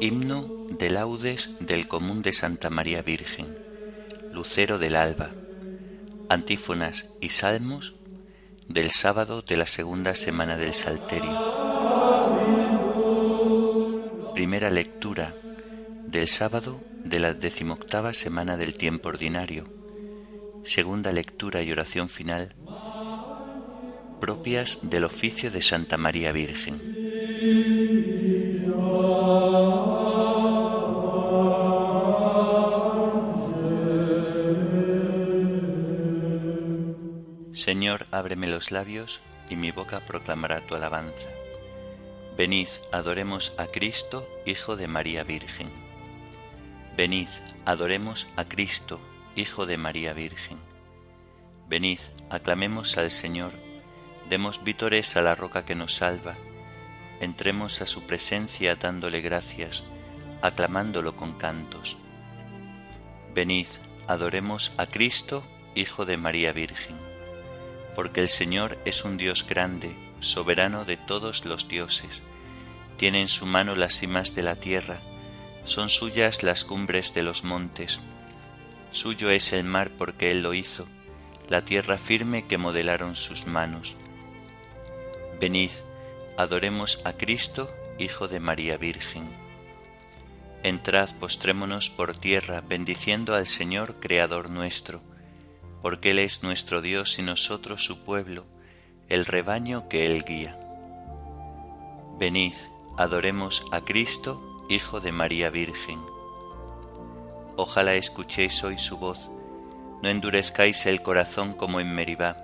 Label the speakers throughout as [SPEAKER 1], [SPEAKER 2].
[SPEAKER 1] Himno de laudes del común de Santa María Virgen, lucero del alba, antífonas y salmos del sábado de la segunda semana del Salterio. Primera lectura del sábado de la decimoctava semana del tiempo ordinario. Segunda lectura y oración final propias del oficio de Santa María Virgen. Señor, ábreme los labios y mi boca proclamará tu alabanza. Venid, adoremos a Cristo, Hijo de María Virgen. Venid, adoremos a Cristo, Hijo de María Virgen. Venid, aclamemos al Señor, demos vítores a la roca que nos salva, entremos a su presencia dándole gracias, aclamándolo con cantos. Venid, adoremos a Cristo, Hijo de María Virgen, porque el Señor es un Dios grande, soberano de todos los dioses, tiene en su mano las cimas de la tierra, son suyas las cumbres de los montes. Suyo es el mar porque Él lo hizo, la tierra firme que modelaron sus manos. Venid, adoremos a Cristo, Hijo de María Virgen. Entrad, postrémonos por tierra, bendiciendo al Señor, Creador nuestro, porque Él es nuestro Dios y nosotros su pueblo, el rebaño que Él guía. Venid, adoremos a Cristo, Hijo de María Virgen. Ojalá escuchéis hoy su voz, no endurezcáis el corazón como en Meribá,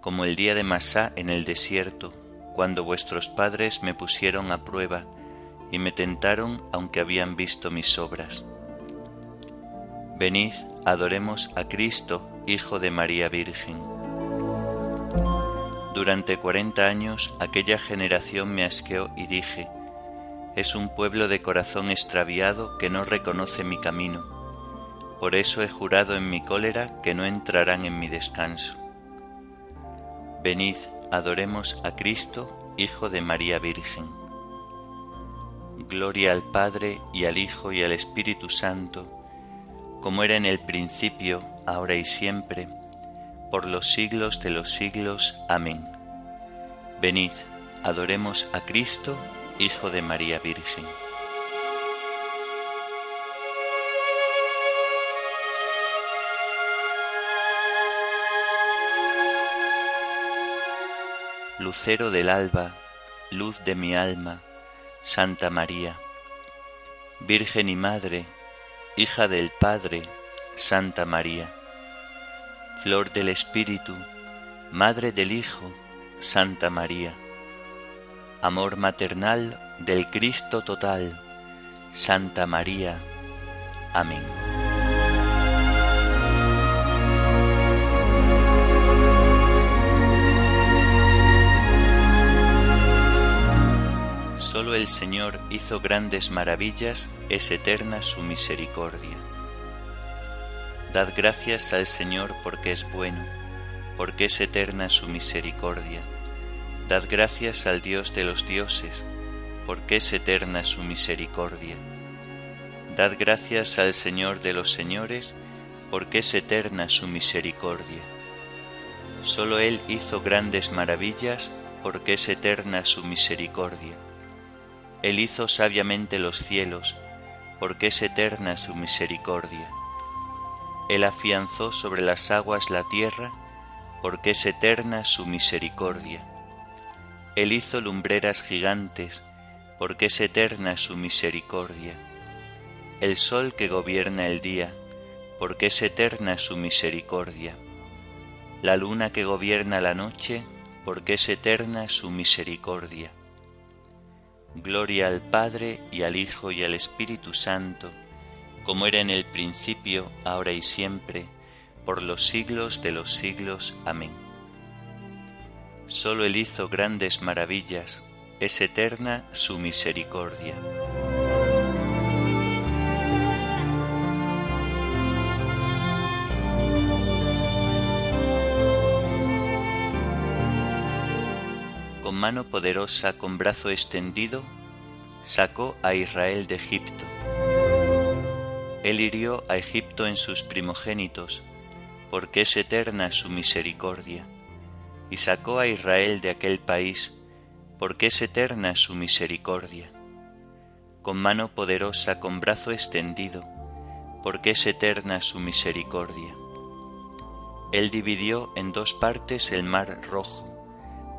[SPEAKER 1] como el día de Masá en el desierto, cuando vuestros padres me pusieron a prueba y me tentaron aunque habían visto mis obras. Venid, adoremos a Cristo, Hijo de María Virgen. Durante cuarenta años aquella generación me asqueó y dije, es un pueblo de corazón extraviado que no reconoce mi camino. Por eso he jurado en mi cólera que no entrarán en mi descanso. Venid, adoremos a Cristo, Hijo de María Virgen. Gloria al Padre y al Hijo y al Espíritu Santo, como era en el principio, ahora y siempre, por los siglos de los siglos. Amén. Venid, adoremos a Cristo, Hijo de María Virgen. Lucero del alba, luz de mi alma, Santa María, Virgen y Madre, hija del Padre, Santa María, Flor del Espíritu, Madre del Hijo, Santa María amor maternal del Cristo total, Santa María. Amén. Solo el Señor hizo grandes maravillas, es eterna su misericordia. Dad gracias al Señor porque es bueno, porque es eterna su misericordia Dad gracias al Dios de los dioses, porque es eterna su misericordia. Dad gracias al Señor de los señores, porque es eterna su misericordia. Solo Él hizo grandes maravillas, porque es eterna su misericordia. Él hizo sabiamente los cielos, porque es eterna su misericordia. Él afianzó sobre las aguas la tierra, porque es eterna su misericordia él hizo lumbreras gigantes, porque es eterna su misericordia. El sol que gobierna el día, porque es eterna su misericordia. La luna que gobierna la noche, porque es eterna su misericordia. Gloria al Padre y al Hijo y al Espíritu Santo, como era en el principio, ahora y siempre, por los siglos de los siglos. Amén. Solo Él hizo grandes maravillas, es eterna su misericordia. Mano poderosa con brazo extendido, sacó a Israel de Egipto. Él hirió a Egipto en sus primogénitos, porque es eterna su misericordia, y sacó a Israel de aquel país, porque es eterna su misericordia. Con mano poderosa, con brazo extendido, porque es eterna su misericordia. Él dividió en dos partes el mar rojo,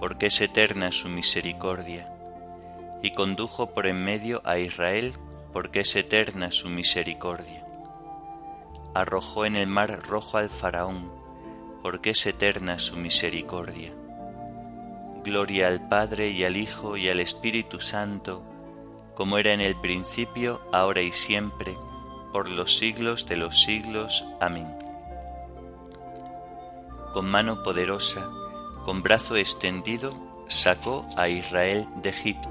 [SPEAKER 1] porque es eterna su misericordia, y condujo por en medio a Israel, porque es eterna su misericordia. Arrojó en el mar rojo al faraón, porque es eterna su misericordia. Gloria al Padre y al Hijo y al Espíritu Santo, como era en el principio, ahora y siempre, por los siglos de los siglos. Amén. Con mano poderosa, con brazo extendido, sacó a Israel de Egipto.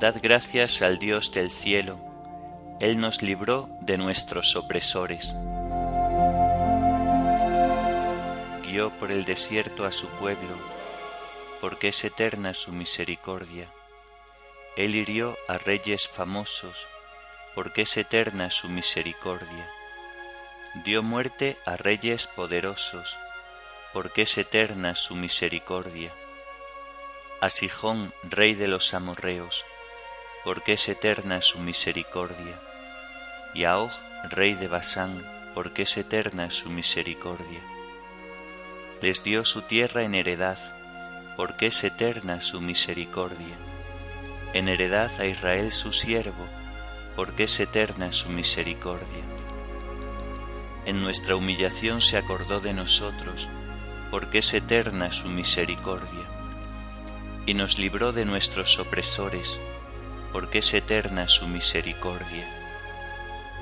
[SPEAKER 1] Dad gracias al Dios del cielo, Él nos libró de nuestros opresores. Guió por el desierto a su pueblo, porque es eterna su misericordia él hirió a reyes famosos, porque es eterna su misericordia. Dio muerte a reyes poderosos, porque es eterna su misericordia. A Sijón, rey de los amorreos, porque es eterna su misericordia. Y a Og, rey de Basán, porque es eterna su misericordia. Les dio su tierra en heredad, porque es eterna su misericordia en heredad a Israel su siervo, porque es eterna su misericordia. En nuestra humillación se acordó de nosotros, porque es eterna su misericordia. Y nos libró de nuestros opresores, porque es eterna su misericordia.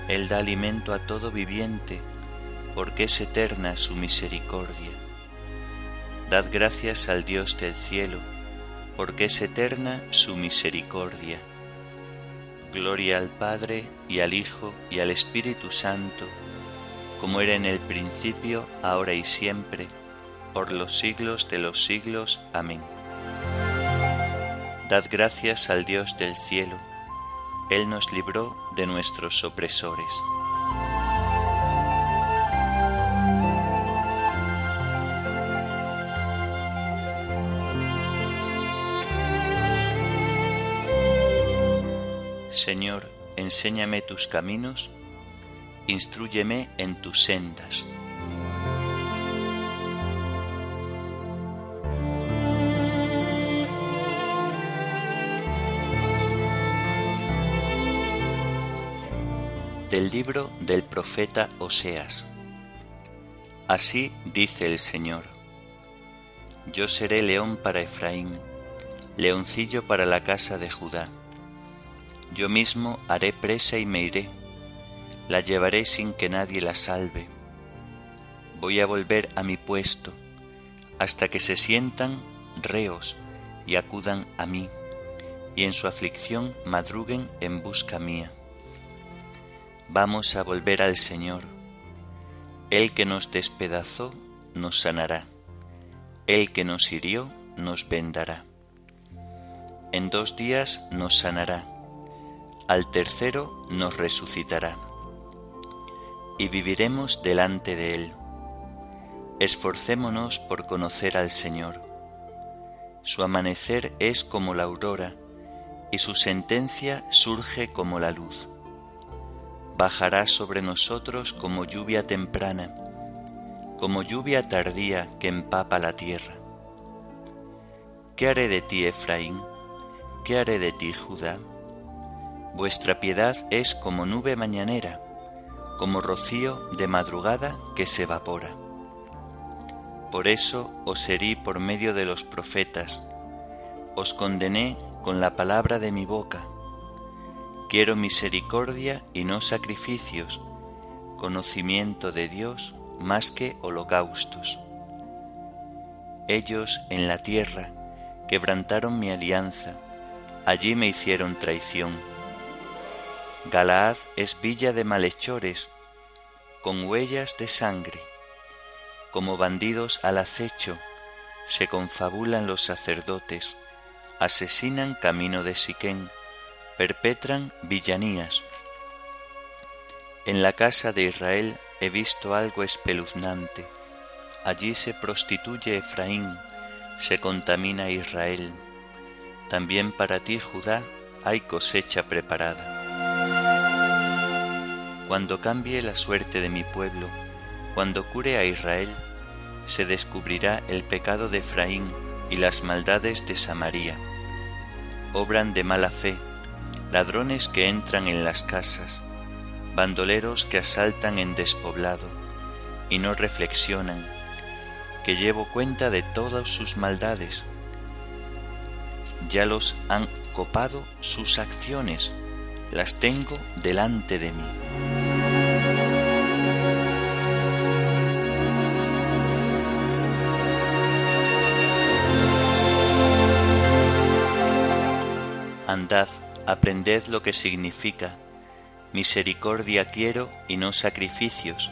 [SPEAKER 1] Él da alimento a todo viviente, porque es eterna su misericordia. Dad gracias al Dios del cielo, porque es eterna su misericordia. Gloria al Padre y al Hijo y al Espíritu Santo, como era en el principio, ahora y siempre, por los siglos de los siglos. Amén. Dad gracias al Dios del cielo, Él nos libró de nuestros opresores. Señor, enséñame tus caminos, instruyeme en tus sendas. Del libro del profeta Oseas. Así dice el Señor. Yo seré león para Efraín, leoncillo para la casa de Judá yo mismo haré presa y me iré, la llevaré sin que nadie la salve. Voy a volver a mi puesto, hasta que se sientan reos y acudan a mí, y en su aflicción madruguen en busca mía. Vamos a volver al Señor. El que nos despedazó nos sanará, el que nos hirió nos vendará. En dos días nos sanará al tercero nos resucitará, y viviremos delante de Él. Esforcémonos por conocer al Señor. Su amanecer es como la aurora, y su sentencia surge como la luz. Bajará sobre nosotros como lluvia temprana, como lluvia tardía que empapa la tierra. ¿Qué haré de ti, Efraín? ¿Qué haré de ti, Judá? Vuestra piedad es como nube mañanera, como rocío de madrugada que se evapora. Por eso os herí por medio de los profetas, os condené con la palabra de mi boca. Quiero misericordia y no sacrificios, conocimiento de Dios más que holocaustos. Ellos en la tierra quebrantaron mi alianza, allí me hicieron traición Galaad es villa de malhechores, con huellas de sangre. Como bandidos al acecho, se confabulan los sacerdotes, asesinan camino de Siquén, perpetran villanías. En la casa de Israel he visto algo espeluznante. Allí se prostituye Efraín, se contamina Israel. También para ti, Judá, hay cosecha preparada. Cuando cambie la suerte de mi pueblo, cuando cure a Israel, se descubrirá el pecado de Efraín y las maldades de Samaria. Obran de mala fe, ladrones que entran en las casas, bandoleros que asaltan en despoblado y no reflexionan, que llevo cuenta de todas sus maldades. Ya los han copado sus acciones, las tengo delante de mí. Andad, aprended lo que significa. Misericordia quiero y no sacrificios,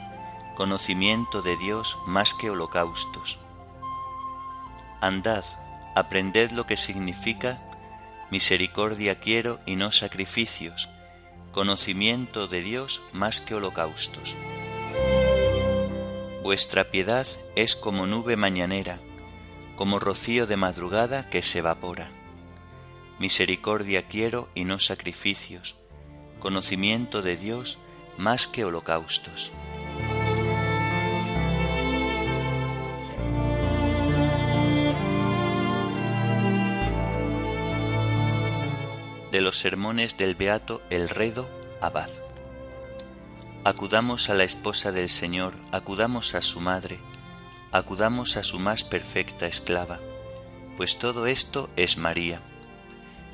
[SPEAKER 1] conocimiento de Dios más que holocaustos. Andad, aprended lo que significa. Misericordia quiero y no sacrificios, conocimiento de Dios más que holocaustos. Vuestra piedad es como nube mañanera, como rocío de madrugada que se evapora. Misericordia quiero y no sacrificios, conocimiento de Dios más que holocaustos. De los sermones del Beato Elredo Abad. Acudamos a la esposa del Señor, acudamos a su madre, acudamos a su más perfecta esclava, pues todo esto es María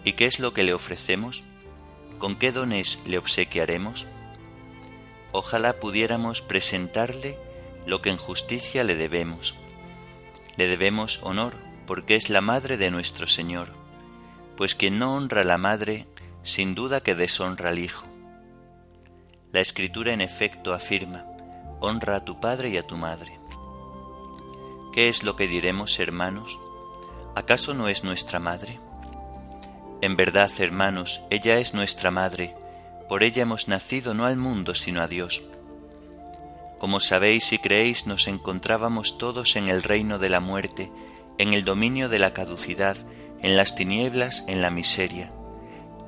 [SPEAKER 1] ¿Y qué es lo que le ofrecemos? ¿Con qué dones le obsequiaremos? Ojalá pudiéramos presentarle lo que en justicia le debemos. Le debemos honor porque es la madre de nuestro Señor, pues quien no honra a la madre, sin duda que deshonra al Hijo. La Escritura en efecto afirma, honra a tu padre y a tu madre. ¿Qué es lo que diremos, hermanos? ¿Acaso no es nuestra madre? En verdad, hermanos, ella es nuestra madre, por ella hemos nacido no al mundo, sino a Dios. Como sabéis y creéis, nos encontrábamos todos en el reino de la muerte, en el dominio de la caducidad, en las tinieblas, en la miseria,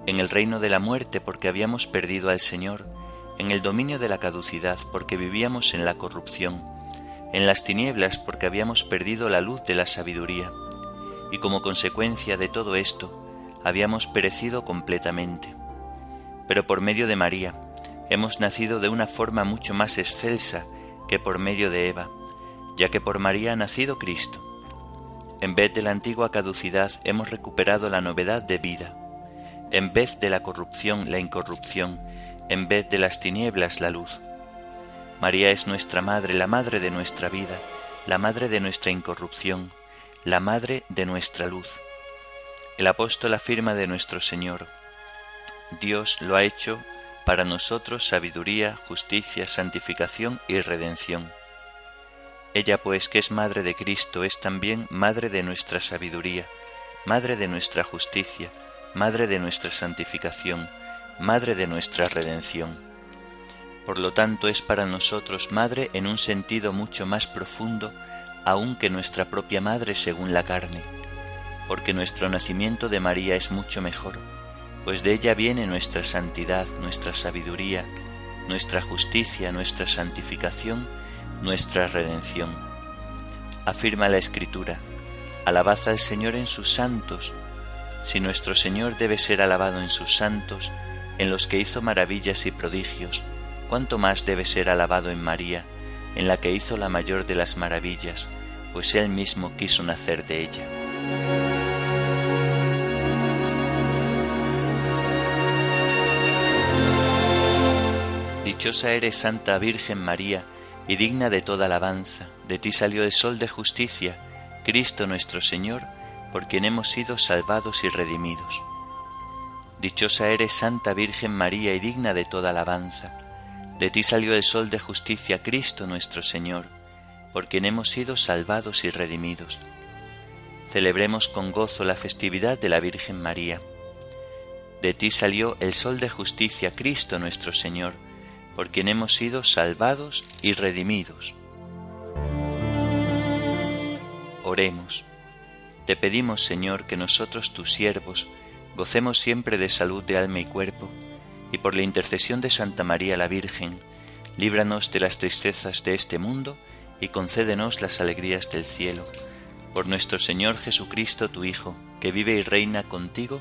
[SPEAKER 1] en el reino de la muerte porque habíamos perdido al Señor, en el dominio de la caducidad porque vivíamos en la corrupción, en las tinieblas porque habíamos perdido la luz de la sabiduría, y como consecuencia de todo esto, habíamos perecido completamente. Pero por medio de María hemos nacido de una forma mucho más excelsa que por medio de Eva, ya que por María ha nacido Cristo. En vez de la antigua caducidad hemos recuperado la novedad de vida. En vez de la corrupción, la incorrupción. En vez de las tinieblas, la luz. María es nuestra madre, la madre de nuestra vida, la madre de nuestra incorrupción, la madre de nuestra luz. El apóstol afirma de nuestro Señor, Dios lo ha hecho para nosotros sabiduría, justicia, santificación y redención. Ella pues que es Madre de Cristo es también Madre de nuestra sabiduría, Madre de nuestra justicia, Madre de nuestra santificación, Madre de nuestra redención. Por lo tanto es para nosotros Madre en un sentido mucho más profundo aún que nuestra propia Madre según la carne porque nuestro nacimiento de María es mucho mejor, pues de ella viene nuestra santidad, nuestra sabiduría, nuestra justicia, nuestra santificación, nuestra redención. Afirma la Escritura, alabad al Señor en sus santos. Si nuestro Señor debe ser alabado en sus santos, en los que hizo maravillas y prodigios, cuánto más debe ser alabado en María, en la que hizo la mayor de las maravillas, pues Él mismo quiso nacer de ella. Dichosa eres, Santa Virgen María, y digna de toda alabanza. De ti salió el sol de justicia, Cristo nuestro Señor, por quien hemos sido salvados y redimidos. Dichosa eres, Santa Virgen María, y digna de toda alabanza. De ti salió el sol de justicia, Cristo nuestro Señor, por quien hemos sido salvados y redimidos. Celebremos con gozo la festividad de la Virgen María. De ti salió el sol de justicia, Cristo nuestro Señor, por quien hemos sido salvados y redimidos. Oremos. Te pedimos, Señor, que nosotros, tus siervos, gocemos siempre de salud de alma y cuerpo, y por la intercesión de Santa María la Virgen, líbranos de las tristezas de este mundo y concédenos las alegrías del cielo. Por nuestro Señor Jesucristo, tu Hijo, que vive y reina contigo,